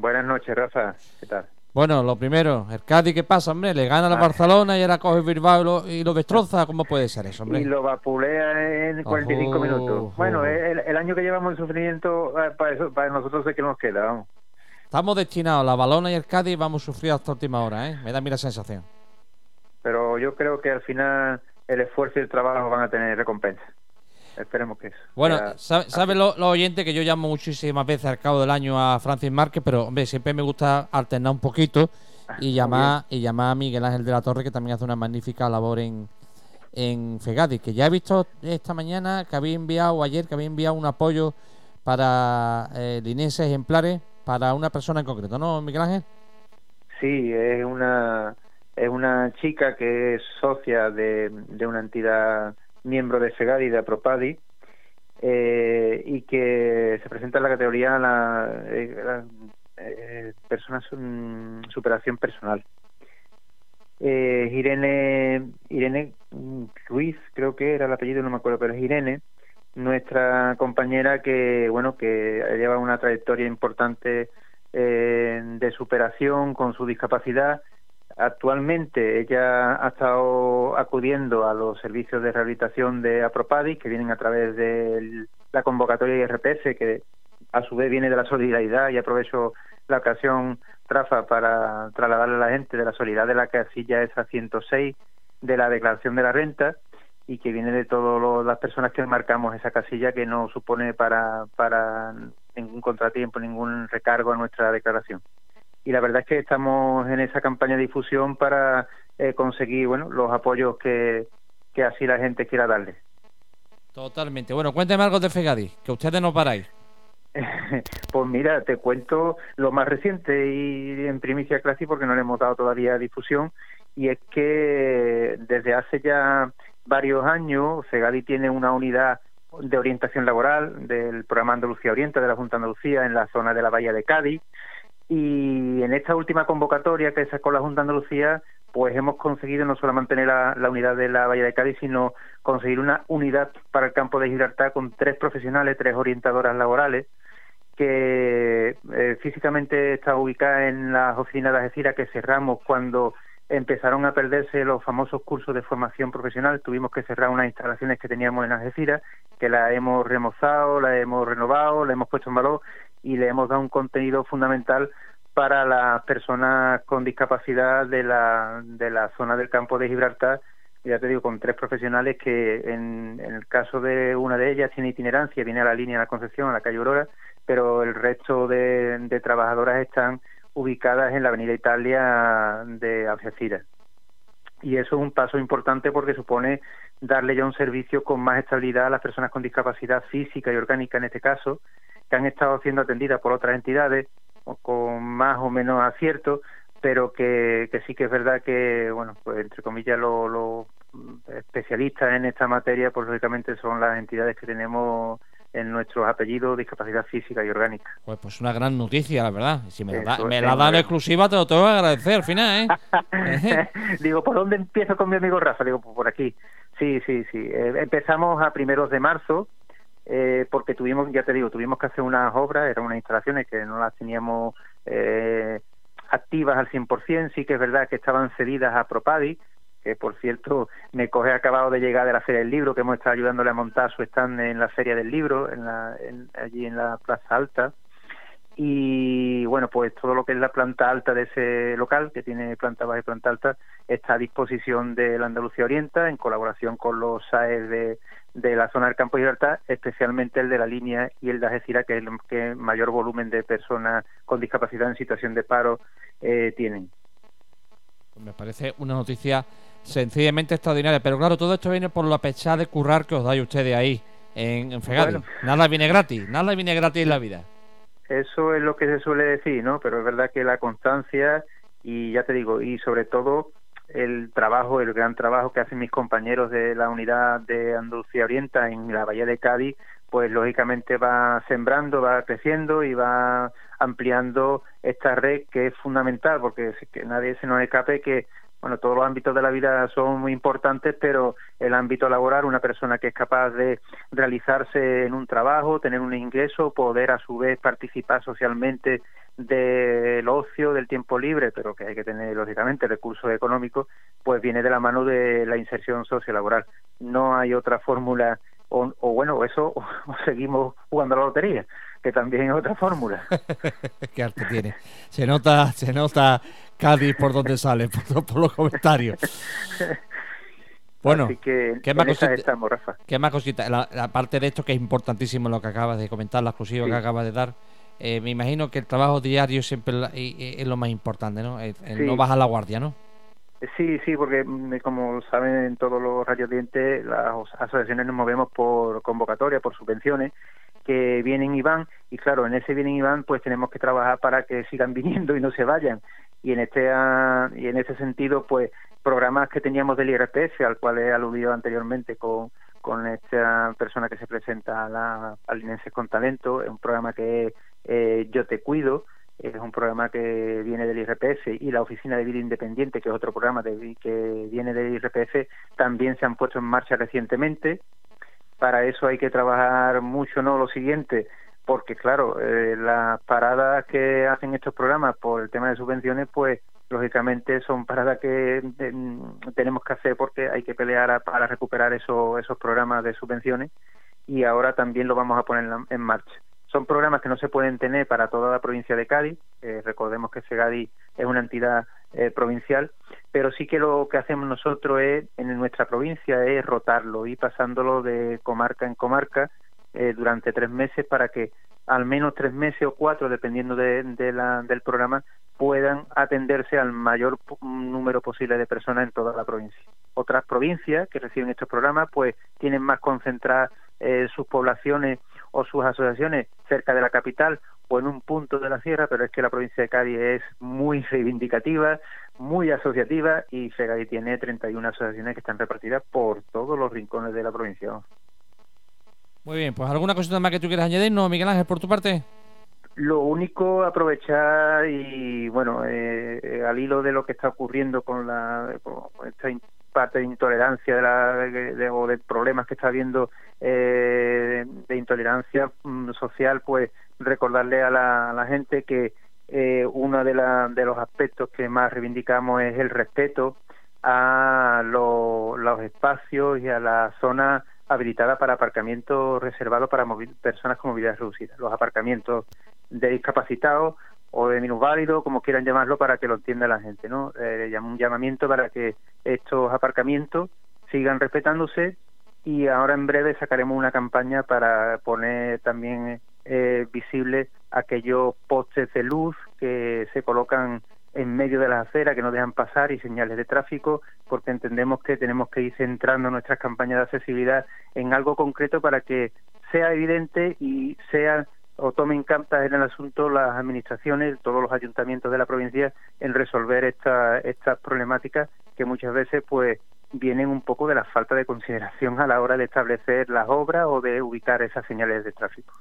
Buenas noches, Rafa. ¿Qué tal? Bueno, lo primero, el Cádiz, ¿qué pasa, hombre? Le gana a la Ah. Barcelona y ahora coge el Bilbao y lo, y lo destroza. ¿Cómo puede ser eso, hombre? Y lo vapulea en 45 Ojo, minutos. ojo. Bueno, el, el año que llevamos de sufrimiento, para, eso, para nosotros es que nos queda, vamos. Estamos destinados, la Balona y el Cádiz, vamos a sufrir hasta última hora, ¿eh? Me da a mí la sensación. Pero yo creo que al final el esfuerzo y el trabajo van a tener recompensa. Esperemos que eso. Bueno, sea sabe, sabe lo, los oyentes que yo llamo muchísimas veces al cabo del año a Francis Márquez, pero hombre, siempre me gusta alternar un poquito y llamar y llamar a Miguel Ángel de la Torre, que también hace una magnífica labor en, en Fegadi, que ya he visto esta mañana que había enviado, o ayer, que había enviado un apoyo para eh, lineses ejemplares para una persona en concreto, ¿no, Miguel Ángel? Sí, es una es una chica que es socia de, de una entidad miembro de Segadi, de Apropadi, eh, y que se presenta en la categoría la, eh, la, eh, personas mm, superación personal. Eh, Irene Irene Ruiz, creo que era el apellido, no me acuerdo, pero es Irene, nuestra compañera que bueno que lleva una trayectoria importante eh, de superación con su discapacidad. Actualmente ella ha estado acudiendo a los servicios de rehabilitación de Apropadi que vienen a través de la convocatoria IRPS que a su vez viene de la solidaridad y aprovecho la ocasión, Rafa, para trasladarle a la gente de la solidaridad de la casilla esa 106 de la declaración de la renta y que viene de todas las personas que marcamos esa casilla que no supone para, para ningún contratiempo, ningún recargo a nuestra declaración. Y la verdad es que estamos en esa campaña de difusión para eh, conseguir bueno los apoyos que, que así la gente quiera darle. Totalmente. Bueno, cuénteme algo de Fegadi, que ustedes no paráis. pues mira, te cuento lo más reciente y en primicia clase porque no le hemos dado todavía difusión y es que desde hace ya varios años Fegadi tiene una unidad de orientación laboral del programa Andalucía Orienta de la Junta de Andalucía en la zona de la Bahía de Cádiz y en esta última convocatoria que sacó la Junta de Andalucía pues hemos conseguido no solo mantener la, la, unidad de la Bahía de Cádiz, sino conseguir una unidad para el campo de Gibraltar con tres profesionales, tres orientadoras laborales, que eh, físicamente está ubicada en las oficinas de Algeciras que cerramos cuando empezaron a perderse los famosos cursos de formación profesional. Tuvimos que cerrar unas instalaciones que teníamos en Algeciras, que las hemos remozado, las hemos renovado, las hemos puesto en valor y le hemos dado un contenido fundamental para las personas con discapacidad de la, de la zona del campo de Gibraltar, ya te digo, con tres profesionales que en, el caso de una de ellas tiene itinerancia, viene a la línea de la Concepción, a la calle Aurora, pero el resto de, de trabajadoras están ubicadas en la Avenida Italia de Algeciras. Y eso es un paso importante porque supone darle ya un servicio con más estabilidad a las personas con discapacidad física y orgánica en este caso, que han estado siendo atendidas por otras entidades con más o menos acierto, pero que, que sí que es verdad que, bueno, pues entre comillas, los lo especialistas en esta materia, pues lógicamente son las entidades que tenemos en nuestros apellidos discapacidad física y orgánica. Pues, pues una gran noticia, la verdad. Si me, da, me la dan exclusiva, te lo tengo que agradecer al final, ¿eh? Digo, ¿por dónde empiezo con mi amigo Rafa? Digo, pues por aquí. Sí, sí, sí. Eh, empezamos a primeros de marzo, eh, porque tuvimos, ya te digo, tuvimos que hacer unas obras, eran unas instalaciones que no las teníamos eh, activas al 100%, sí que es verdad que estaban cedidas a Propadi, que por cierto me coge acabado de llegar de la Feria del Libro, que hemos estado ayudándole a montar su stand en la Feria del Libro, en la, en, allí en la Plaza Alta. Y bueno, pues todo lo que es la planta alta de ese local, que tiene planta baja y planta alta, está a disposición de la Andalucía Orienta, en colaboración con los SAES de, de la zona del campo de libertad, especialmente el de la línea y el de Algeciras, que es el que mayor volumen de personas con discapacidad en situación de paro eh, tienen. Pues me parece una noticia sencillamente extraordinaria, pero claro, todo esto viene por la pechada de currar que os dais ustedes ahí en, en. Bueno. Nada viene gratis, nada viene gratis en la vida. Eso es lo que se suele decir, ¿no? Pero es verdad que la constancia y ya te digo, y sobre todo el trabajo, el gran trabajo que hacen mis compañeros de la unidad de Andalucía Orienta en la Bahía de Cádiz, pues lógicamente va sembrando, va creciendo y va ampliando esta red que es fundamental, porque que nadie se nos escape que bueno, todos los ámbitos de la vida son muy importantes, pero el ámbito laboral, una persona que es capaz de realizarse en un trabajo, tener un ingreso, poder a su vez participar socialmente del ocio, del tiempo libre, pero que hay que tener lógicamente recursos económicos, pues viene de la mano de la inserción sociolaboral. No hay otra fórmula, o, bueno, eso, o, seguimos jugando a la lotería, que también es otra fórmula. Qué arte tiene. Se nota, se nota Cádiz por donde sale, por, los comentarios. Bueno, que ¿qué, más cosita, estamos, Rafa? ¿qué más cositas? La, parte de esto que es importantísimo lo que acabas de comentar, la exclusiva que acabas de dar, eh, me imagino que el trabajo diario siempre es lo más importante, ¿no? No bajar la guardia, ¿no? Sí, sí, porque mm, como saben en todos los radiodientes, las asociaciones nos movemos por convocatoria, por subvenciones que vienen y van, y claro, en ese vienen y van, pues tenemos que trabajar para que sigan viniendo y no se vayan. Y en este ah, y en ese sentido, pues programas que teníamos del IRPF, al cual he aludido anteriormente con, con esta persona que se presenta a la, al Linenses con Talento, es un programa que eh, Yo Te Cuido, es un programa que viene del IRPF y la Oficina de Vida Independiente, que es otro programa de, que viene del IRPF, también se han puesto en marcha recientemente. Para eso hay que trabajar mucho, ¿no? Lo siguiente, porque claro, eh, las paradas que hacen estos programas por el tema de subvenciones, pues lógicamente son paradas que em, tenemos que hacer porque hay que pelear para recuperar esos, esos programas de subvenciones y ahora también lo vamos a poner en marcha. Son programas que no se pueden tener para toda la provincia de Cádiz. Eh, recordemos que Segadi es una entidad eh, provincial, pero sí que lo que hacemos nosotros es, en nuestra provincia es rotarlo y pasándolo de comarca en comarca eh, durante tres meses para que al menos tres meses o cuatro, dependiendo de, del programa, puedan atenderse al mayor número posible de personas en toda la provincia. Otras provincias que reciben estos programas, pues tienen más concentradas sus poblaciones o sus asociaciones cerca de la capital o en un punto de la sierra, pero es que la provincia de Cádiz es muy reivindicativa, muy asociativa y Fegadi tiene 31 asociaciones que están repartidas por todos los rincones de la provincia. Muy bien, pues alguna cosita más que tú quieras añadir, ¿no, Miguel Ángel, por tu parte? Lo único, aprovechar y, bueno, eh, al hilo de lo que está ocurriendo con, la, esta parte de intolerancia de la, de, o de problemas que está habiendo eh, de intolerancia mm, social, pues recordarle a la, gente que eh, uno de, de los aspectos que más reivindicamos es el respeto a los espacios y a la zona habilitada para aparcamiento reservado para personas con movilidad reducida. Los aparcamientos de discapacitados o de minusválido, como quieran llamarlo, para que lo entienda la gente, ¿no? Eh, un llamamiento para que estos aparcamientos sigan respetándose y ahora en breve sacaremos una campaña para poner también eh, visible aquellos postes de luz que se colocan en medio de la acera que no dejan pasar y señales de tráfico porque entendemos que tenemos que ir centrando nuestras campañas de accesibilidad en algo concreto para que sea evidente y sea o tomen cartas en el asunto las administraciones, todos los ayuntamientos de la provincia en resolver esta, estas problemáticas que muchas veces pues vienen un poco de la falta de consideración a la hora de establecer las obras o de ubicar esas señales de tráfico.